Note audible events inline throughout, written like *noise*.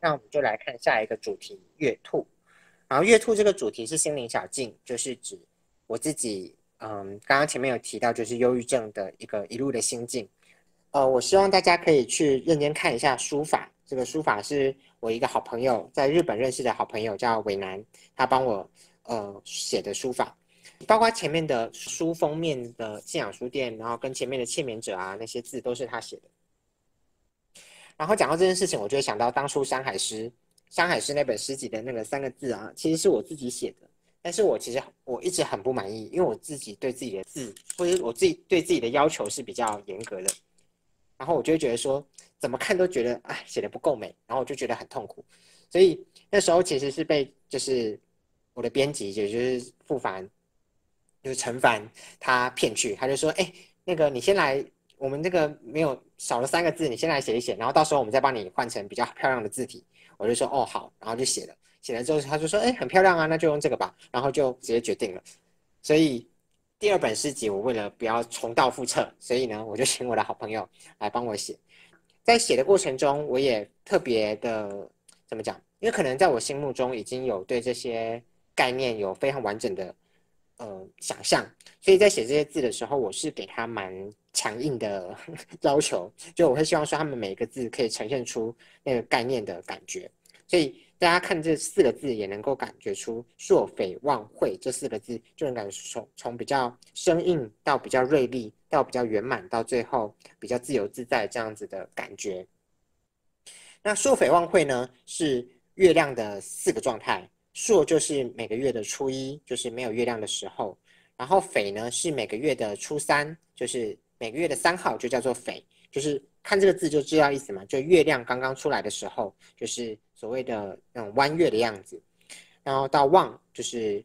那我们就来看下一个主题——月兔。然后月兔这个主题是心灵小径，就是指我自己，嗯，刚刚前面有提到，就是忧郁症的一个一路的心境。呃，我希望大家可以去认真看一下书法。这个书法是我一个好朋友在日本认识的好朋友，叫伟南，他帮我呃写的书法，包括前面的书封面的信仰书店，然后跟前面的欠勉者啊那些字都是他写的。然后讲到这件事情，我就会想到当初山海诗。山海诗那本诗集的那个三个字啊，其实是我自己写的，但是我其实我一直很不满意，因为我自己对自己的字，或者我自己对自己的要求是比较严格的，然后我就会觉得说，怎么看都觉得哎写的不够美，然后我就觉得很痛苦，所以那时候其实是被就是我的编辑，也就是傅凡，就是陈凡他骗去，他就说，哎，那个你先来，我们这个没有少了三个字，你先来写一写，然后到时候我们再帮你换成比较漂亮的字体。我就说哦好，然后就写了，写了之后他就说哎很漂亮啊，那就用这个吧，然后就直接决定了。所以第二本诗集我为了不要重蹈覆辙，所以呢我就请我的好朋友来帮我写。在写的过程中，我也特别的怎么讲？因为可能在我心目中已经有对这些概念有非常完整的呃想象，所以在写这些字的时候，我是给他蛮强硬的 *laughs* 要求，就我会希望说他们每一个字可以呈现出那个概念的感觉。所以大家看这四个字，也能够感觉出“硕匪望会”这四个字，就能感觉从从比较生硬到比较锐利，到比较圆满，到最后比较自由自在这样子的感觉。那“硕匪望会”呢，是月亮的四个状态。朔就是每个月的初一，就是没有月亮的时候；然后匪呢是每个月的初三，就是每个月的三号，就叫做匪，就是看这个字就知道意思嘛，就月亮刚刚出来的时候，就是。所谓的那种弯月的样子，然后到望就是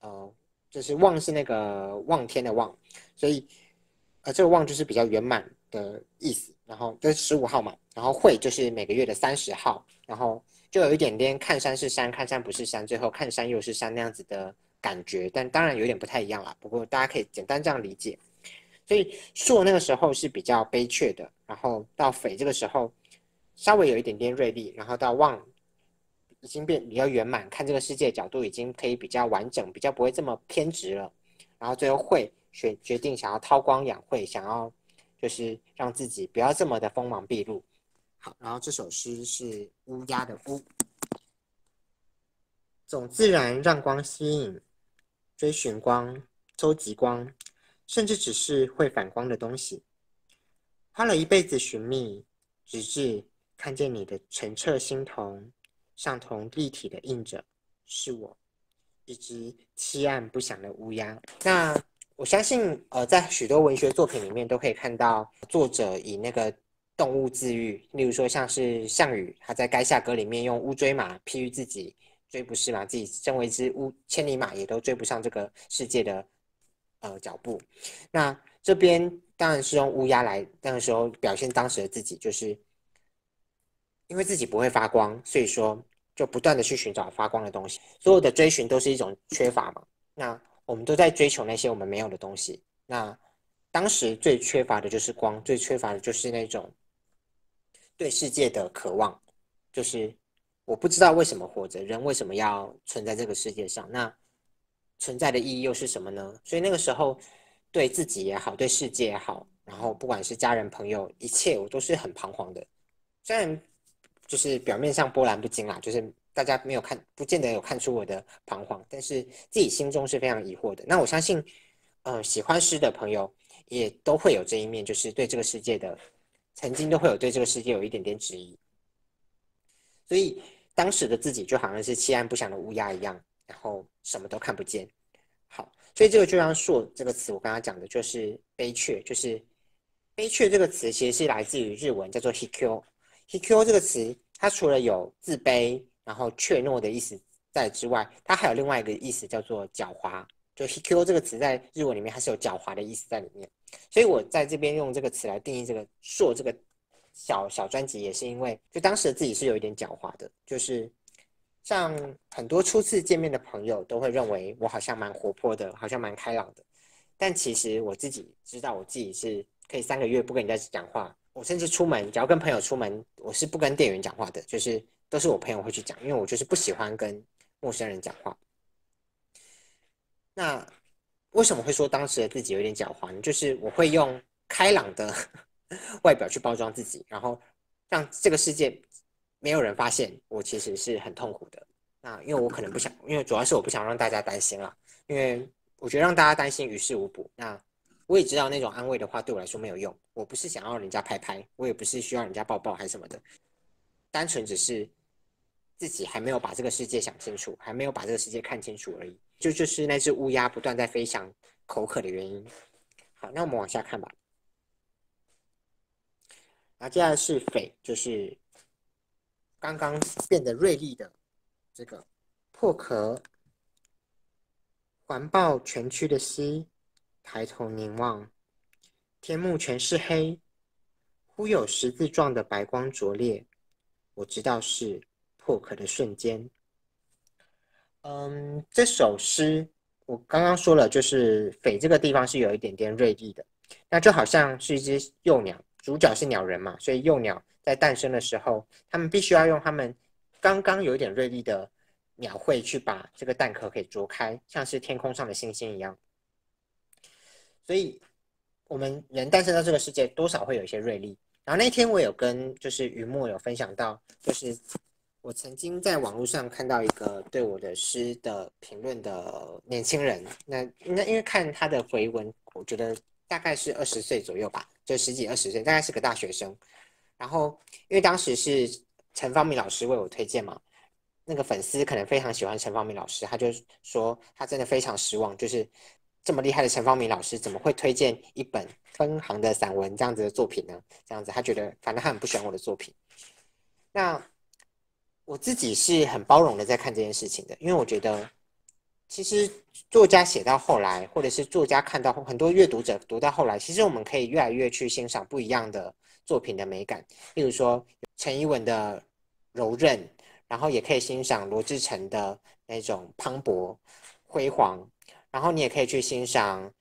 呃，就是望是那个望天的望，所以呃这个望就是比较圆满的意思。然后这是十五号嘛，然后会就是每个月的三十号，然后就有一点点看山是山，看山不是山，最后看山又是山那样子的感觉。但当然有点不太一样啦，不过大家可以简单这样理解。所以朔那个时候是比较悲却的，然后到匪这个时候稍微有一点点锐利，然后到望。已经变比较圆满，看这个世界角度已经可以比较完整，比较不会这么偏执了。然后最后会决决定想要韬光养晦，想要就是让自己不要这么的锋芒毕露。好，然后这首诗是乌鸦的乌，总自然让光吸引，追寻光，搜集光，甚至只是会反光的东西，花了一辈子寻觅，直至看见你的澄澈心瞳。上同立体的印着，是我一只凄暗不响的乌鸦。那我相信，呃，在许多文学作品里面都可以看到作者以那个动物自愈，例如说像是项羽，他在《垓下歌》里面用乌骓马譬喻自己追不是马，自己身为一只乌千里马，也都追不上这个世界的呃脚步。那这边当然是用乌鸦来那个时候表现当时的自己，就是因为自己不会发光，所以说。就不断的去寻找发光的东西，所有的追寻都是一种缺乏嘛。那我们都在追求那些我们没有的东西。那当时最缺乏的就是光，最缺乏的就是那种对世界的渴望。就是我不知道为什么活着，人为什么要存在这个世界上？那存在的意义又是什么呢？所以那个时候对自己也好，对世界也好，然后不管是家人朋友，一切我都是很彷徨的。虽然。就是表面上波澜不惊啦，就是大家没有看，不见得有看出我的彷徨，但是自己心中是非常疑惑的。那我相信，呃，喜欢诗的朋友也都会有这一面，就是对这个世界的曾经都会有对这个世界有一点点质疑。所以当时的自己就好像是弃暗不祥的乌鸦一样，然后什么都看不见。好，所以这个就像“硕”这个词，我刚刚讲的就是悲却，就是悲却这个词其实是来自于日文，叫做 “hikyo”。hikyo 这个词。它除了有自卑，然后怯懦的意思在之外，它还有另外一个意思叫做狡猾。就 “hikyo” 这个词在日文里面，它是有狡猾的意思在里面。所以我在这边用这个词来定义这个“硕”这个小小专辑，也是因为就当时自己是有一点狡猾的。就是像很多初次见面的朋友都会认为我好像蛮活泼的，好像蛮开朗的。但其实我自己知道，我自己是可以三个月不跟人家讲话。我甚至出门，只要跟朋友出门，我是不跟店员讲话的，就是都是我朋友会去讲，因为我就是不喜欢跟陌生人讲话。那为什么会说当时的自己有点狡猾呢？就是我会用开朗的 *laughs* 外表去包装自己，然后让这个世界没有人发现我其实是很痛苦的。那因为我可能不想，因为主要是我不想让大家担心了，因为我觉得让大家担心于事无补。那我也知道那种安慰的话对我来说没有用，我不是想要人家拍拍，我也不是需要人家抱抱还是什么的，单纯只是自己还没有把这个世界想清楚，还没有把这个世界看清楚而已。就就是那只乌鸦不断在飞翔口渴的原因。好，那我们往下看吧。然后接下来是匪，就是刚刚变得锐利的。这个破壳，环抱全区的溪，抬头凝望，天幕全是黑，忽有十字状的白光灼烈，我知道是破壳的瞬间。嗯，这首诗我刚刚说了，就是匪这个地方是有一点点锐利的，那就好像是一只幼鸟，主角是鸟人嘛，所以幼鸟在诞生的时候，他们必须要用他们。刚刚有一点锐利的鸟喙去把这个蛋壳给啄开，像是天空上的星星一样。所以，我们人诞生到这个世界，多少会有一些锐利。然后那天我有跟就是雨墨有分享到，就是我曾经在网络上看到一个对我的诗的评论的年轻人，那那因为看他的回文，我觉得大概是二十岁左右吧，就十几二十岁，大概是个大学生。然后因为当时是。陈方明老师为我推荐嘛，那个粉丝可能非常喜欢陈方明老师，他就说他真的非常失望，就是这么厉害的陈方明老师怎么会推荐一本分行的散文这样子的作品呢？这样子他觉得反正他很不喜欢我的作品。那我自己是很包容的在看这件事情的，因为我觉得其实作家写到后来，或者是作家看到很多阅读者读到后来，其实我们可以越来越去欣赏不一样的作品的美感，例如说。陈一文的柔韧，然后也可以欣赏罗志诚的那种磅礴辉煌，然后你也可以去欣赏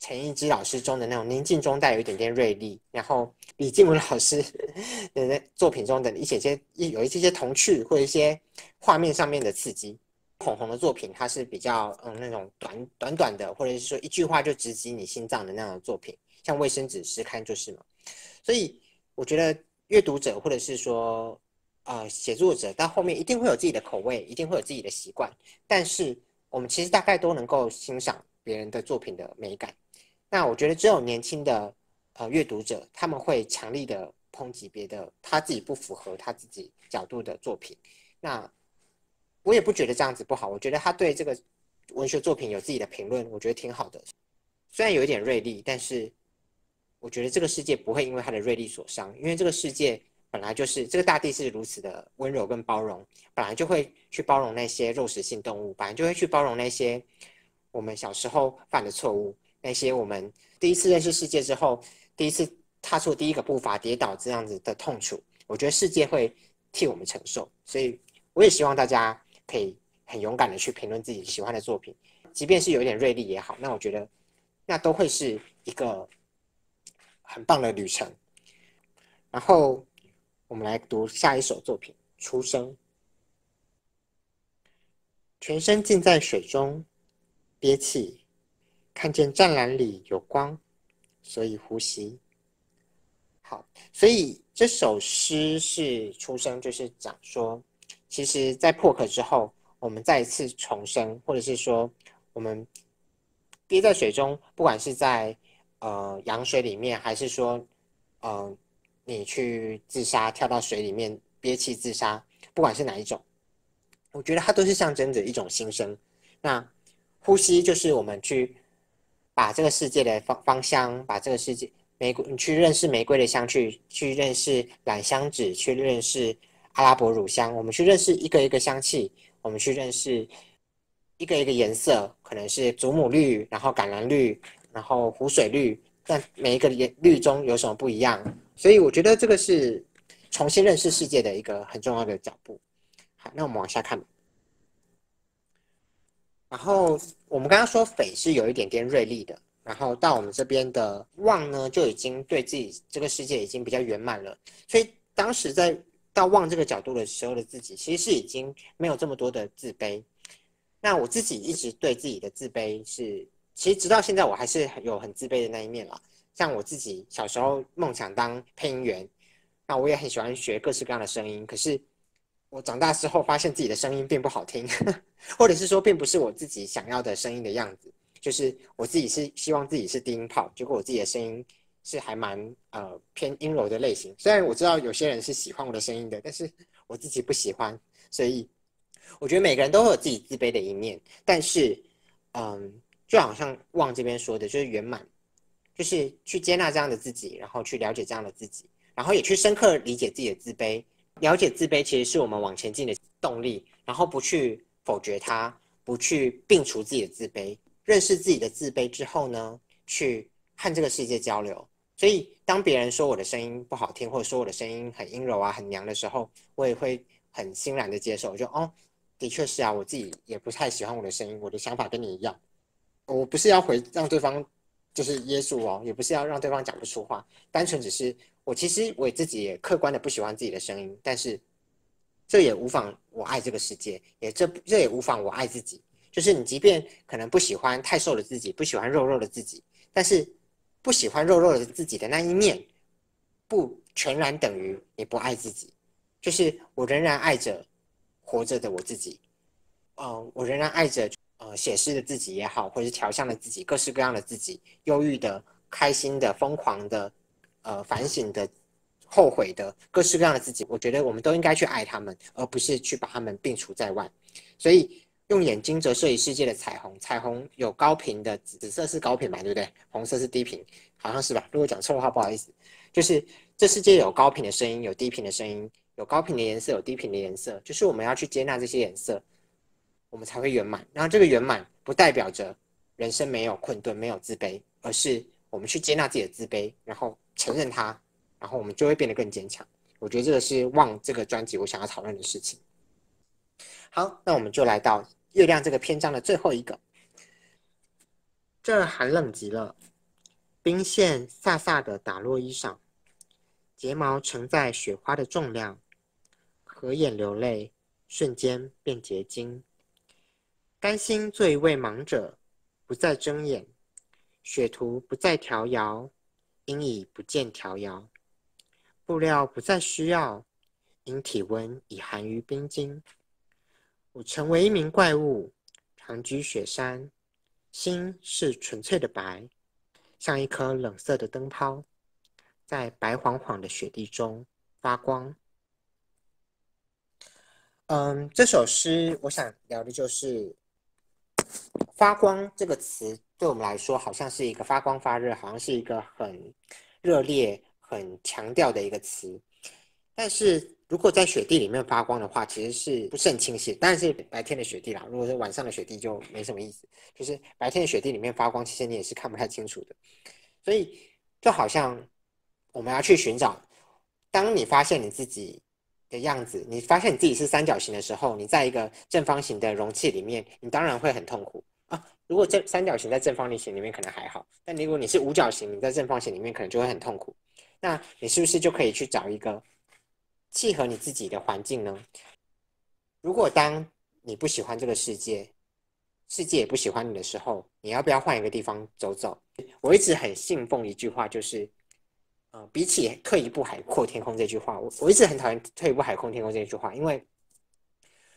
陈逸之老师中的那种宁静中带有一点点锐利，然后李静文老师 *laughs* 的作品中的一些些有一些些童趣或一些画面上面的刺激。孔红的作品，它是比较嗯那种短短短的，或者是说一句话就直击你心脏的那种作品，像卫生纸诗刊就是嘛。所以我觉得。阅读者或者是说，呃，写作者到后面一定会有自己的口味，一定会有自己的习惯。但是我们其实大概都能够欣赏别人的作品的美感。那我觉得只有年轻的呃阅读者，他们会强力的抨击别的他自己不符合他自己角度的作品。那我也不觉得这样子不好，我觉得他对这个文学作品有自己的评论，我觉得挺好的。虽然有一点锐利，但是。我觉得这个世界不会因为它的锐利所伤，因为这个世界本来就是这个大地是如此的温柔跟包容，本来就会去包容那些肉食性动物，本来就会去包容那些我们小时候犯的错误，那些我们第一次认识世界之后，第一次踏出第一个步伐跌倒这样子的痛楚，我觉得世界会替我们承受，所以我也希望大家可以很勇敢的去评论自己喜欢的作品，即便是有一点锐利也好，那我觉得那都会是一个。很棒的旅程，然后我们来读下一首作品《出生》。全身浸在水中，憋气，看见湛蓝里有光，所以呼吸。好，所以这首诗是《出生》，就是讲说，其实，在破壳之后，我们再一次重生，或者是说，我们憋在水中，不管是在。呃，羊水里面，还是说，呃，你去自杀，跳到水里面憋气自杀，不管是哪一种，我觉得它都是象征着一种新生。那呼吸就是我们去把这个世界的芳芳香，把这个世界玫瑰，你去认识玫瑰的香，去去认识兰香脂，去认识阿拉伯乳香，我们去认识一个一个香气，我们去认识一个一个颜色，可能是祖母绿，然后橄榄绿。然后湖水绿，但每一个颜绿中有什么不一样？所以我觉得这个是重新认识世界的一个很重要的脚步。好，那我们往下看。然后我们刚刚说匪是有一点点锐利的，然后到我们这边的望呢，就已经对自己这个世界已经比较圆满了。所以当时在到望这个角度的时候的自己，其实是已经没有这么多的自卑。那我自己一直对自己的自卑是，其实直到现在我还是有很自卑的那一面啦。像我自己小时候梦想当配音员，那我也很喜欢学各式各样的声音。可是我长大之后发现自己的声音并不好听，*laughs* 或者是说并不是我自己想要的声音的样子。就是我自己是希望自己是低音炮，结果我自己的声音是还蛮呃偏阴柔的类型。虽然我知道有些人是喜欢我的声音的，但是我自己不喜欢。所以我觉得每个人都会有自己自卑的一面，但是嗯，就好像旺这边说的，就是圆满，就是去接纳这样的自己，然后去了解这样的自己，然后也去深刻理解自己的自卑。了解自卑其实是我们往前进的动力，然后不去否决它，不去摒除自己的自卑。认识自己的自卑之后呢，去和这个世界交流。所以，当别人说我的声音不好听，或者说我的声音很阴柔啊、很娘的时候，我也会很欣然的接受。就哦，的确是啊，我自己也不太喜欢我的声音，我的想法跟你一样。我不是要回让对方就是耶稣哦，也不是要让对方讲不出话，单纯只是我其实我自己也客观的不喜欢自己的声音，但是这也无妨我爱这个世界，也这这也无妨我爱自己。就是你，即便可能不喜欢太瘦的自己，不喜欢肉肉的自己，但是不喜欢肉肉的自己的那一面，不全然等于你不爱自己。就是我仍然爱着活着的我自己，嗯，我仍然爱着呃写诗的自己也好，或者是调香的自己，各式各样的自己，忧郁的、开心的、疯狂的、呃反省的、后悔的，各式各样的自己。我觉得我们都应该去爱他们，而不是去把他们摒除在外。所以。用眼睛折射一世界的彩虹，彩虹有高频的，紫色是高频嘛，对不对？红色是低频，好像是吧？如果讲错的话，不好意思。就是这世界有高频的声音，有低频的声音，有高频的颜色，有低频的颜色。就是我们要去接纳这些颜色，我们才会圆满。然后这个圆满不代表着人生没有困顿、没有自卑，而是我们去接纳自己的自卑，然后承认它，然后我们就会变得更坚强。我觉得这个是望这个专辑我想要讨论的事情。好，那我们就来到。月亮这个篇章的最后一个，这寒冷极了，冰线飒飒的打落衣裳，睫毛承载雪花的重量，合眼流泪，瞬间变结晶。甘心做一位盲者，不再睁眼，雪图不再调摇，因已不见调摇，布料不再需要，因体温已寒于冰晶。我成为一名怪物，长居雪山，心是纯粹的白，像一颗冷色的灯泡，在白晃晃的雪地中发光。嗯，这首诗我想聊的就是“发光”这个词，对我们来说好像是一个发光发热，好像是一个很热烈、很强调的一个词，但是。如果在雪地里面发光的话，其实是不是很清晰？当然是白天的雪地啦。如果是晚上的雪地，就没什么意思。就是白天的雪地里面发光，其实你也是看不太清楚的。所以就好像我们要去寻找，当你发现你自己的样子，你发现你自己是三角形的时候，你在一个正方形的容器里面，你当然会很痛苦。如果正三角形在正方形里面可能还好，但如果你是五角形，你在正方形里面可能就会很痛苦。那你是不是就可以去找一个？契合你自己的环境呢？如果当你不喜欢这个世界，世界也不喜欢你的时候，你要不要换一个地方走走？我一直很信奉一句话，就是，呃，比起退一步海阔天空这句话，我我一直很讨厌退一步海阔天空这句话，因为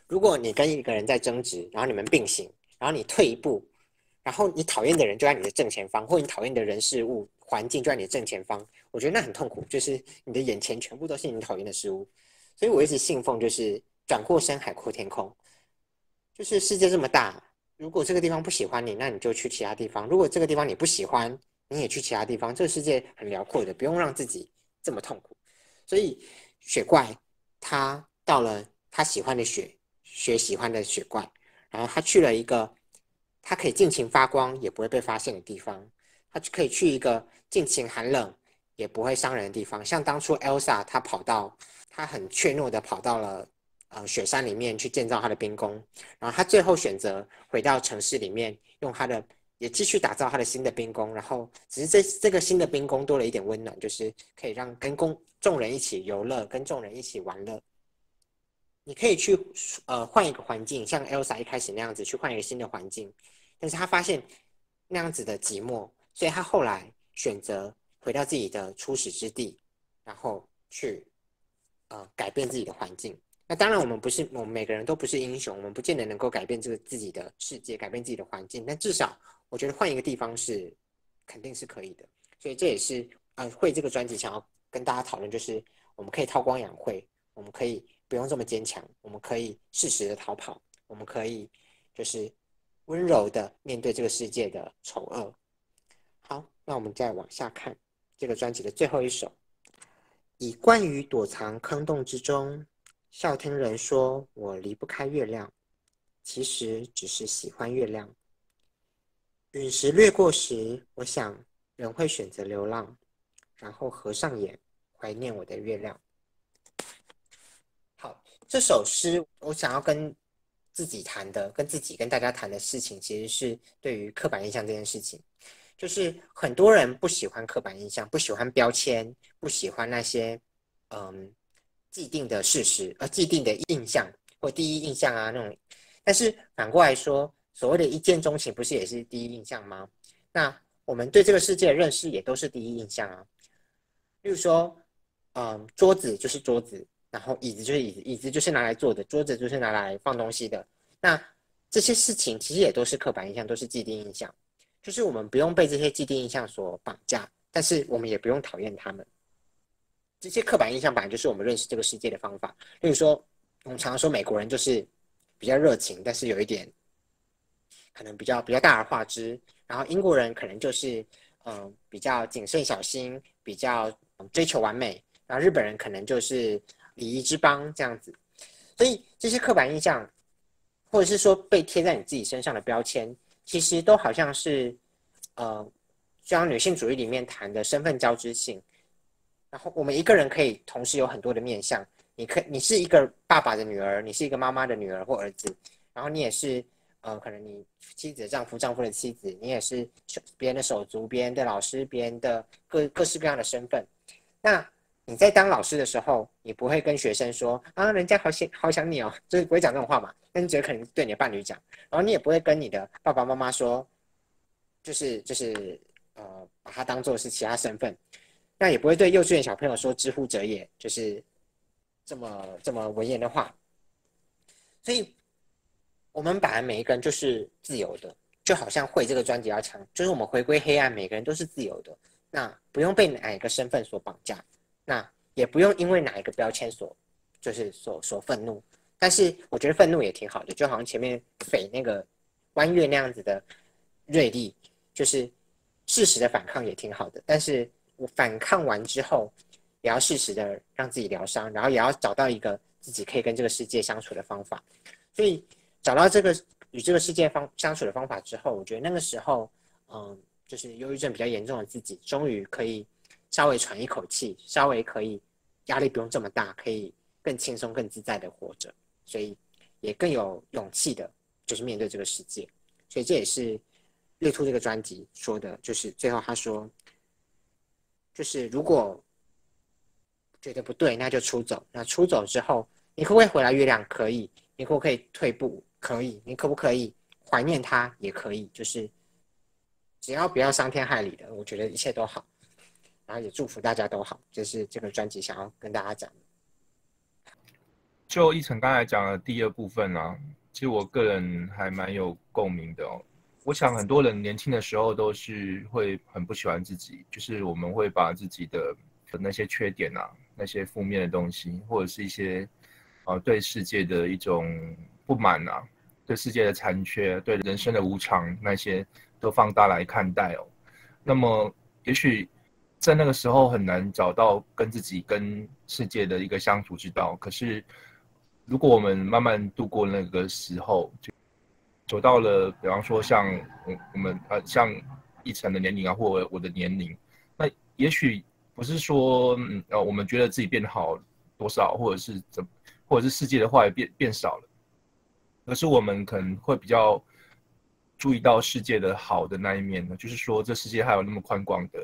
如果你跟一个人在争执，然后你们并行，然后你退一步，然后你讨厌的人就在你的正前方，或你讨厌的人事物。环境就在你的正前方，我觉得那很痛苦，就是你的眼前全部都是你讨厌的事物。所以我一直信奉，就是转过身，海阔天空。就是世界这么大，如果这个地方不喜欢你，那你就去其他地方；如果这个地方你不喜欢，你也去其他地方。这个世界很辽阔的，不用让自己这么痛苦。所以雪怪他到了他喜欢的雪，雪喜欢的雪怪，然后他去了一个他可以尽情发光，也不会被发现的地方。他就可以去一个尽情寒冷也不会伤人的地方，像当初 Elsa，她跑到，她很怯懦的跑到了呃雪山里面去建造她的冰宫，然后她最后选择回到城市里面，用她的也继续打造她的新的冰宫，然后只是这这个新的冰宫多了一点温暖，就是可以让跟公众人一起游乐，跟众人一起玩乐，你可以去呃换一个环境，像 Elsa 一开始那样子去换一个新的环境，但是他发现那样子的寂寞，所以他后来选择回到自己的初始之地，然后去呃改变自己的环境。那当然，我们不是我们每个人都不是英雄，我们不见得能够改变这个自己的世界，改变自己的环境。但至少我觉得换一个地方是肯定是可以的。所以这也是呃会这个专辑想要跟大家讨论，就是我们可以韬光养晦，我们可以。不用这么坚强，我们可以适时的逃跑，我们可以就是温柔的面对这个世界的丑恶。好，那我们再往下看这个专辑的最后一首，以惯于躲藏坑洞之中，笑听人说我离不开月亮，其实只是喜欢月亮。陨石掠过时，我想人会选择流浪，然后合上眼怀念我的月亮。这首诗，我想要跟自己谈的、跟自己、跟大家谈的事情，其实是对于刻板印象这件事情。就是很多人不喜欢刻板印象，不喜欢标签，不喜欢那些嗯既定的事实，呃既定的印象或第一印象啊那种。但是反过来说，所谓的一见钟情，不是也是第一印象吗？那我们对这个世界的认识也都是第一印象啊。例如说，嗯，桌子就是桌子。然后椅子就是椅子，椅子就是拿来坐的，桌子就是拿来放东西的。那这些事情其实也都是刻板印象，都是既定印象。就是我们不用被这些既定印象所绑架，但是我们也不用讨厌他们。这些刻板印象本来就是我们认识这个世界的方法。例如说，我们常常说美国人就是比较热情，但是有一点可能比较比较大而化之。然后英国人可能就是嗯比较谨慎小心，比较追求完美。然后日本人可能就是。礼仪之邦这样子，所以这些刻板印象，或者是说被贴在你自己身上的标签，其实都好像是，呃，像女性主义里面谈的身份交织性。然后我们一个人可以同时有很多的面相，你可你是一个爸爸的女儿，你是一个妈妈的女儿或儿子，然后你也是呃，可能你妻子的丈夫，丈夫的妻子，你也是别人的手足，别人的老师，别人的各各式各样的身份，那。你在当老师的时候，你不会跟学生说啊，人家好想好想你哦，就是不会讲这种话嘛。那你只会可能对你的伴侣讲，然后你也不会跟你的爸爸妈妈说，就是就是呃，把他当做是其他身份。那也不会对幼稚园小朋友说“知乎者也”，就是这么这么文言的话。所以，我们本来每一个人就是自由的，就好像会这个专辑要强，就是我们回归黑暗，每个人都是自由的，那不用被哪一个身份所绑架。那也不用因为哪一个标签所，就是所所愤怒，但是我觉得愤怒也挺好的，就好像前面匪那个弯月那样子的锐利，就是适时的反抗也挺好的。但是我反抗完之后，也要适时的让自己疗伤，然后也要找到一个自己可以跟这个世界相处的方法。所以找到这个与这个世界方相处的方法之后，我觉得那个时候，嗯，就是忧郁症比较严重的自己，终于可以。稍微喘一口气，稍微可以压力不用这么大，可以更轻松、更自在的活着，所以也更有勇气的，就是面对这个世界。所以这也是月兔这个专辑说的，就是最后他说，就是如果觉得不对，那就出走。那出走之后，你可不可以回来？月亮可以，你可不可以退步？可以，你可不可以怀念他？也可以，就是只要不要伤天害理的，我觉得一切都好。然后也祝福大家都好，这是这个专辑想要跟大家讲。就一成刚才讲的第二部分呢，其实我个人还蛮有共鸣的哦。我想很多人年轻的时候都是会很不喜欢自己，就是我们会把自己的那些缺点啊、那些负面的东西，或者是一些呃对世界的一种不满啊、对世界的残缺、对人生的无常那些都放大来看待哦。那么也许。在那个时候很难找到跟自己、跟世界的一个相处之道。可是，如果我们慢慢度过那个时候，就走到了，比方说像我我们呃像一层的年龄啊，或我的年龄，那也许不是说呃我们觉得自己变好多少，或者是怎，或者是世界的坏变变少了，而是我们可能会比较注意到世界的好的那一面呢。就是说，这世界还有那么宽广的。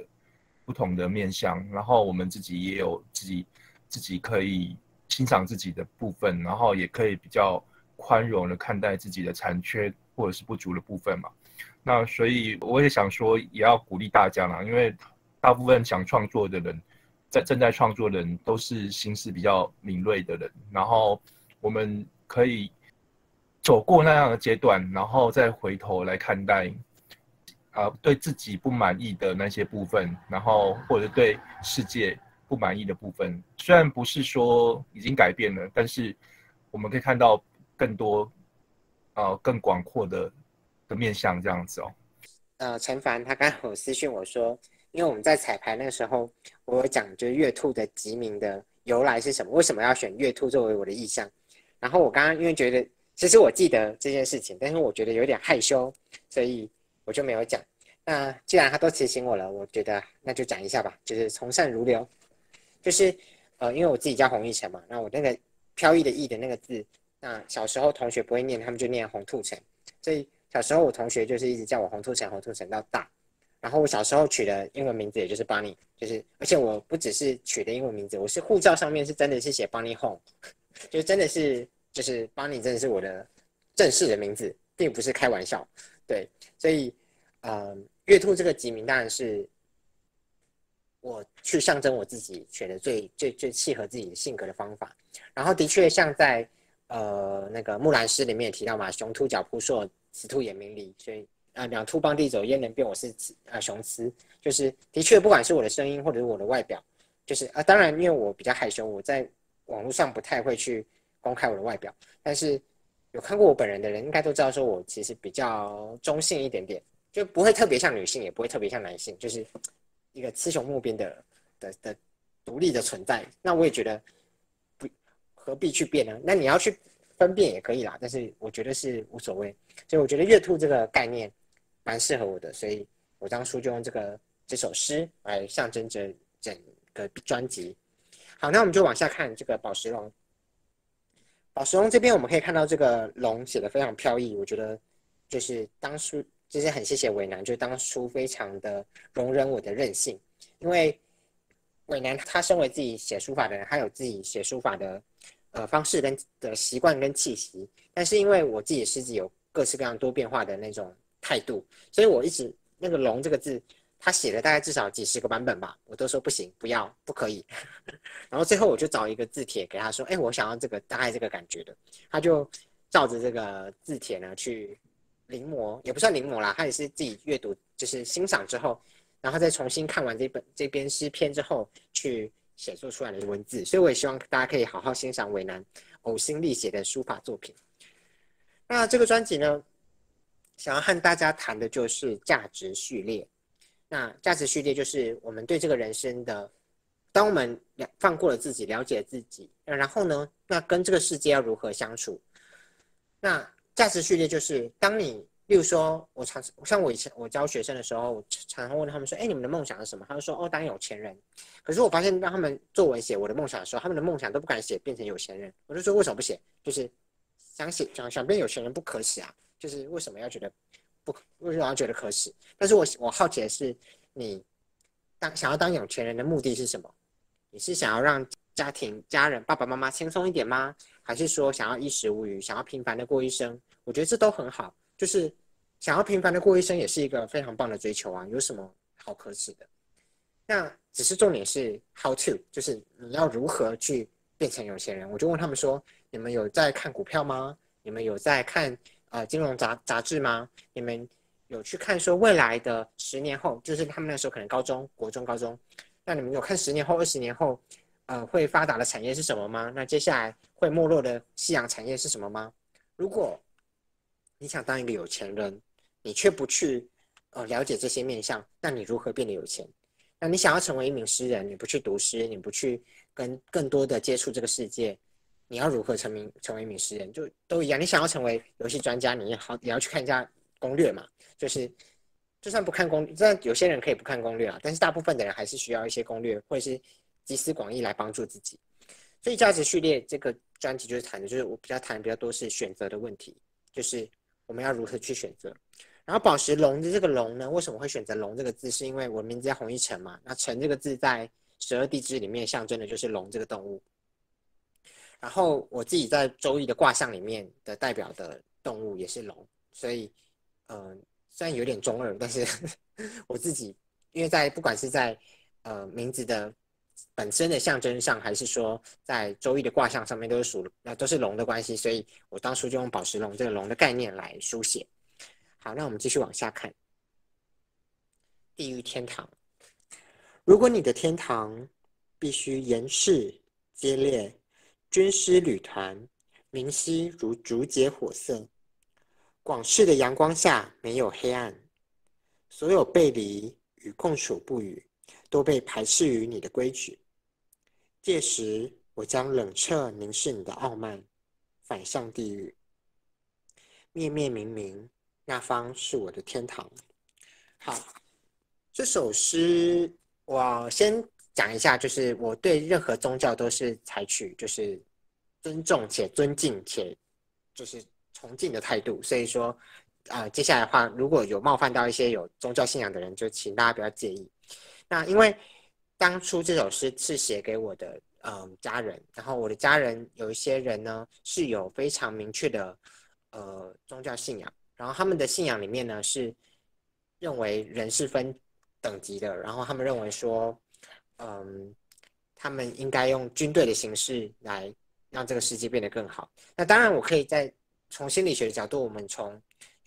不同的面向，然后我们自己也有自己自己可以欣赏自己的部分，然后也可以比较宽容的看待自己的残缺或者是不足的部分嘛。那所以我也想说，也要鼓励大家啦，因为大部分想创作的人，在正在创作的人都是心思比较敏锐的人，然后我们可以走过那样的阶段，然后再回头来看待。啊，对自己不满意的那些部分，然后或者对世界不满意的部分，虽然不是说已经改变了，但是我们可以看到更多，呃，更广阔的的面向这样子哦。呃，陈凡他刚有私讯我说，因为我们在彩排那个时候，我讲就是月兔的吉名的由来是什么，为什么要选月兔作为我的意象？然后我刚刚因为觉得，其实我记得这件事情，但是我觉得有点害羞，所以。我就没有讲。那既然他都提醒我了，我觉得那就讲一下吧。就是从善如流，就是呃，因为我自己叫洪一成嘛。那我那个飘逸的逸的那个字，那小时候同学不会念，他们就念红兔成。所以小时候我同学就是一直叫我红兔成，红兔成到大。然后我小时候取的英文名字也就是 Bunny，就是而且我不只是取的英文名字，我是护照上面是真的是写 Bunny Home，*laughs* 就真的是就是 Bunny 真的是我的正式的名字，并不是开玩笑。对，所以。呃，月兔这个吉名当然是我去象征我自己选的最最最契合自己的性格的方法。然后的确像在呃那个木兰诗里面也提到嘛，雄兔脚扑朔，雌兔眼明离。所以啊，两兔傍地走，焉能辨我是雌啊雄雌？就是的确，不管是我的声音或者是我的外表，就是啊，当然因为我比较害羞，我在网络上不太会去公开我的外表。但是有看过我本人的人，应该都知道说我其实比较中性一点点。就不会特别像女性，也不会特别像男性，就是一个雌雄莫辨的的的独立的存在。那我也觉得不何必去变呢？那你要去分辨也可以啦，但是我觉得是无所谓。所以我觉得月兔这个概念蛮适合我的，所以我当初就用这个这首诗来象征着整个专辑。好，那我们就往下看这个宝石龙。宝石龙这边我们可以看到这个龙写的非常飘逸，我觉得就是当初。就是很谢谢伟南，就当初非常的容忍我的任性，因为伟南他身为自己写书法的人，他有自己写书法的呃方式跟的习惯跟气息，但是因为我自己的诗集有各式各样多变化的那种态度，所以我一直那个“龙”这个字，他写了大概至少几十个版本吧，我都说不行，不要，不可以。*laughs* 然后最后我就找一个字帖给他说，哎，我想要这个大概这个感觉的，他就照着这个字帖呢去。临摹也不算临摹啦，他也是自己阅读，就是欣赏之后，然后再重新看完这本这篇诗篇之后，去写作出来的文字。所以我也希望大家可以好好欣赏伟南呕心沥血的书法作品。那这个专辑呢，想要和大家谈的就是价值序列。那价值序列就是我们对这个人生的，当我们了放过了自己，了解了自己，然后呢，那跟这个世界要如何相处？那。价值序列就是，当你，例如说，我常像我以前我教学生的时候，我常常问他们说，哎，你们的梦想是什么？他就说，哦，当有钱人。可是我发现，让他们作文写我的梦想的时候，他们的梦想都不敢写变成有钱人。我就说，为什么不写？就是想写想想变有钱人不可耻啊，就是为什么要觉得不为什么要觉得可耻？但是我我好奇的是，你当想要当有钱人的目的是什么？你是想要让家庭家人爸爸妈妈轻松一点吗？还是说想要衣食无余，想要平凡的过一生？我觉得这都很好，就是想要平凡的过一生，也是一个非常棒的追求啊！有什么好可耻的？那只是重点是 how to，就是你要如何去变成有钱人。我就问他们说：你们有在看股票吗？你们有在看呃金融杂杂志吗？你们有去看说未来的十年后，就是他们那时候可能高中国中高中，那你们有看十年后、二十年后，呃会发达的产业是什么吗？那接下来会没落的夕阳产业是什么吗？如果你想当一个有钱人，你却不去呃了解这些面相，那你如何变得有钱？那你想要成为一名诗人，你不去读诗，你不去跟更多的接触这个世界，你要如何成名成为一名诗人？就都一样。你想要成为游戏专家，你好也要去看一下攻略嘛。就是就算不看攻，虽然有些人可以不看攻略啊，但是大部分的人还是需要一些攻略或者是集思广益来帮助自己。所以价值序列这个专辑就是谈的，就是我比较谈比较多是选择的问题，就是。我们要如何去选择？然后宝石龙的这个龙呢？为什么会选择龙这个字？是因为我名字叫洪一成嘛？那成这个字在十二地支里面象征的就是龙这个动物。然后我自己在周易的卦象里面的代表的动物也是龙，所以，嗯，虽然有点中二，但是 *laughs* 我自己因为在不管是在呃名字的本身的象征上，还是说在周易的卦象上面都是属那都是龙的关系，所以我当初就用宝石龙这个龙的概念来书写。好，那我们继续往下看，地狱天堂。如果你的天堂必须严饰、接烈。军师旅团，明晰如竹节火色，广视的阳光下没有黑暗，所有背离与共处不语都被排斥于你的规矩。届时，我将冷彻凝视你的傲慢，反向地狱。灭灭明明，那方是我的天堂。好，这首诗我先。讲一下，就是我对任何宗教都是采取就是尊重且尊敬且就是崇敬的态度，所以说啊，接下来的话如果有冒犯到一些有宗教信仰的人，就请大家不要介意。那因为当初这首诗是写给我的嗯家人，然后我的家人有一些人呢是有非常明确的呃宗教信仰，然后他们的信仰里面呢是认为人是分等级的，然后他们认为说。嗯，他们应该用军队的形式来让这个世界变得更好。那当然，我可以在从心理学的角度，我们从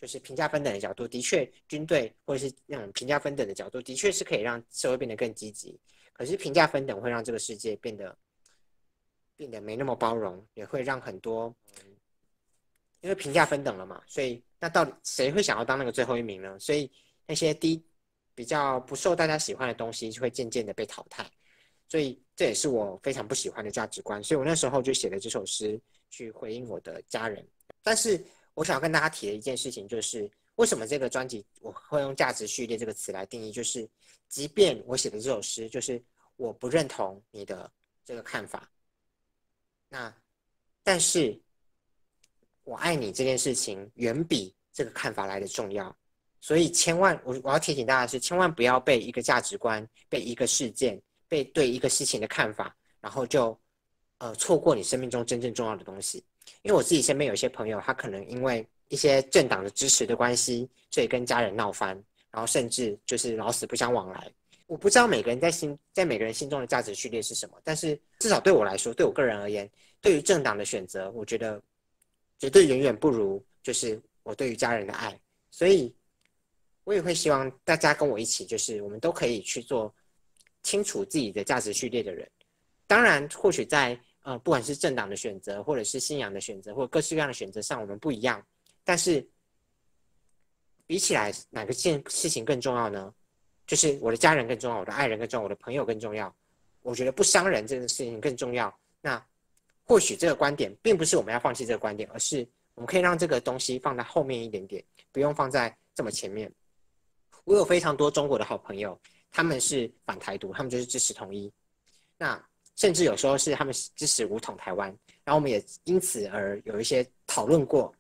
就是评价分等的角度，的确，军队或者是那种评价分等的角度，的确是可以让社会变得更积极。可是评价分等会让这个世界变得变得没那么包容，也会让很多因为评价分等了嘛，所以那到底谁会想要当那个最后一名呢？所以那些低。比较不受大家喜欢的东西就会渐渐的被淘汰，所以这也是我非常不喜欢的价值观。所以我那时候就写了这首诗去回应我的家人。但是我想要跟大家提的一件事情就是，为什么这个专辑我会用价值序列这个词来定义？就是即便我写的这首诗，就是我不认同你的这个看法，那但是我爱你这件事情远比这个看法来的重要。所以，千万我我要提醒大家是，千万不要被一个价值观、被一个事件、被对一个事情的看法，然后就呃错过你生命中真正重要的东西。因为我自己身边有一些朋友，他可能因为一些政党的支持的关系，所以跟家人闹翻，然后甚至就是老死不相往来。我不知道每个人在心在每个人心中的价值序列是什么，但是至少对我来说，对我个人而言，对于政党的选择，我觉得绝对远远不如就是我对于家人的爱。所以。我也会希望大家跟我一起，就是我们都可以去做清楚自己的价值序列的人。当然，或许在呃，不管是政党的选择，或者是信仰的选择，或各式各样的选择上，我们不一样。但是比起来，哪个件事情更重要呢？就是我的家人更重要，我的爱人更重要，我的朋友更重要。我觉得不伤人这件事情更重要。那或许这个观点并不是我们要放弃这个观点，而是我们可以让这个东西放在后面一点点，不用放在这么前面。我有非常多中国的好朋友，他们是反台独，他们就是支持统一。那甚至有时候是他们支持武统台湾，然后我们也因此而有一些讨论过。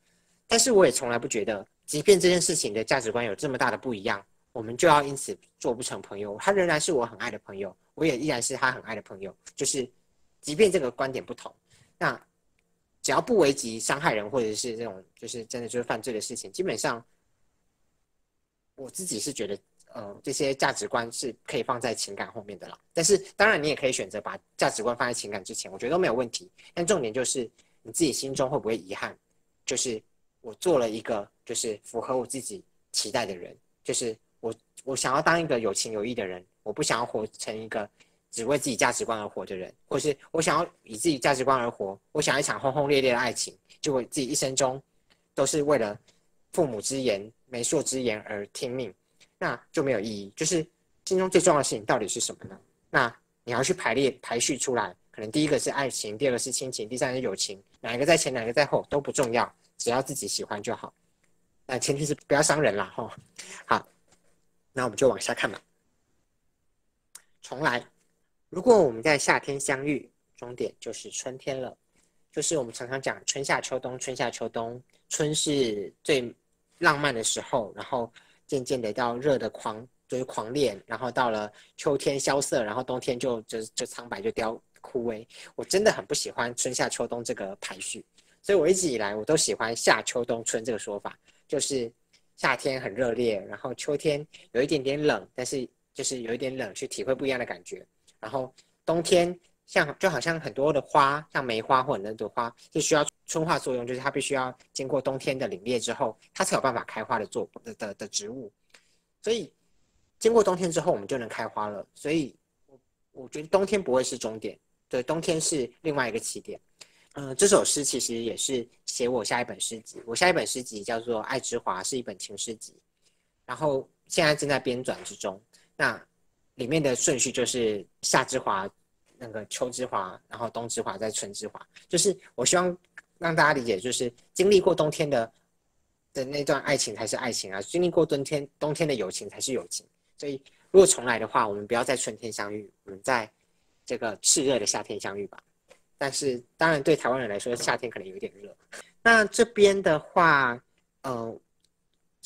但是我也从来不觉得，即便这件事情的价值观有这么大的不一样，我们就要因此做不成朋友。他仍然是我很爱的朋友，我也依然是他很爱的朋友。就是即便这个观点不同，那只要不危及伤害人或者是这种就是真的就是犯罪的事情，基本上。我自己是觉得，呃，这些价值观是可以放在情感后面的啦。但是，当然你也可以选择把价值观放在情感之前，我觉得都没有问题。但重点就是你自己心中会不会遗憾？就是我做了一个就是符合我自己期待的人，就是我我想要当一个有情有义的人，我不想要活成一个只为自己价值观而活的人，或是我想要以自己价值观而活，我想要一场轰轰烈烈的爱情，结果自己一生中都是为了父母之言。媒妁之言而听命，那就没有意义。就是心中最重要的事情到底是什么呢？那你要去排列排序出来，可能第一个是爱情，第二个是亲情，第三个是友情，哪一个在前，哪个在后都不重要，只要自己喜欢就好。那前提是不要伤人啦，哈。好，那我们就往下看吧。重来，如果我们在夏天相遇，终点就是春天了。就是我们常常讲春夏秋冬，春夏秋冬，春是最。浪漫的时候，然后渐渐的到热的狂，就是狂烈，然后到了秋天萧瑟，然后冬天就就就苍白就凋枯萎。我真的很不喜欢春夏秋冬这个排序，所以我一直以来我都喜欢夏秋冬春这个说法，就是夏天很热烈，然后秋天有一点点冷，但是就是有一点冷，去体会不一样的感觉。然后冬天像就好像很多的花，像梅花或者那朵花，是需要春化作用，就是它必须要经过冬天的凛冽之后，它才有办法开花的作的的的植物。所以经过冬天之后，我们就能开花了。所以，我我觉得冬天不会是终点，对，冬天是另外一个起点。嗯，这首诗其实也是写我下一本诗集。我下一本诗集叫做《爱之华》，是一本情诗集。然后现在正在编纂之中。那里面的顺序就是夏之华，那个秋之华，然后冬之华，再春之华。就是我希望让大家理解，就是经历过冬天的。的那段爱情才是爱情啊！经历过冬天，冬天的友情才是友情。所以，如果重来的话，我们不要在春天相遇，我们在这个炽热的夏天相遇吧。但是，当然对台湾人来说，夏天可能有点热。那这边的话，呃，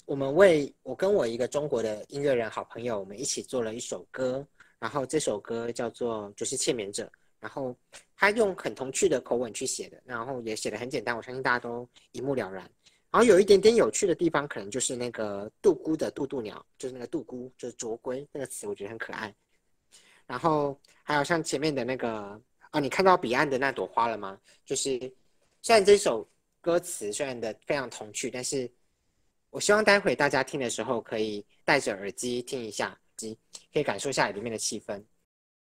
我们为我跟我一个中国的音乐人好朋友，我们一起做了一首歌。然后这首歌叫做就是《欠眠者》，然后他用很童趣的口吻去写的，然后也写的很简单，我相信大家都一目了然。然后有一点点有趣的地方，可能就是那个杜姑的渡渡鸟，就是那个杜姑，就是卓龟那个词，我觉得很可爱。然后还有像前面的那个，啊，你看到彼岸的那朵花了吗？就是虽然这首歌词虽然的非常童趣，但是我希望待会大家听的时候可以戴着耳机听一下，可以感受一下里面的气氛。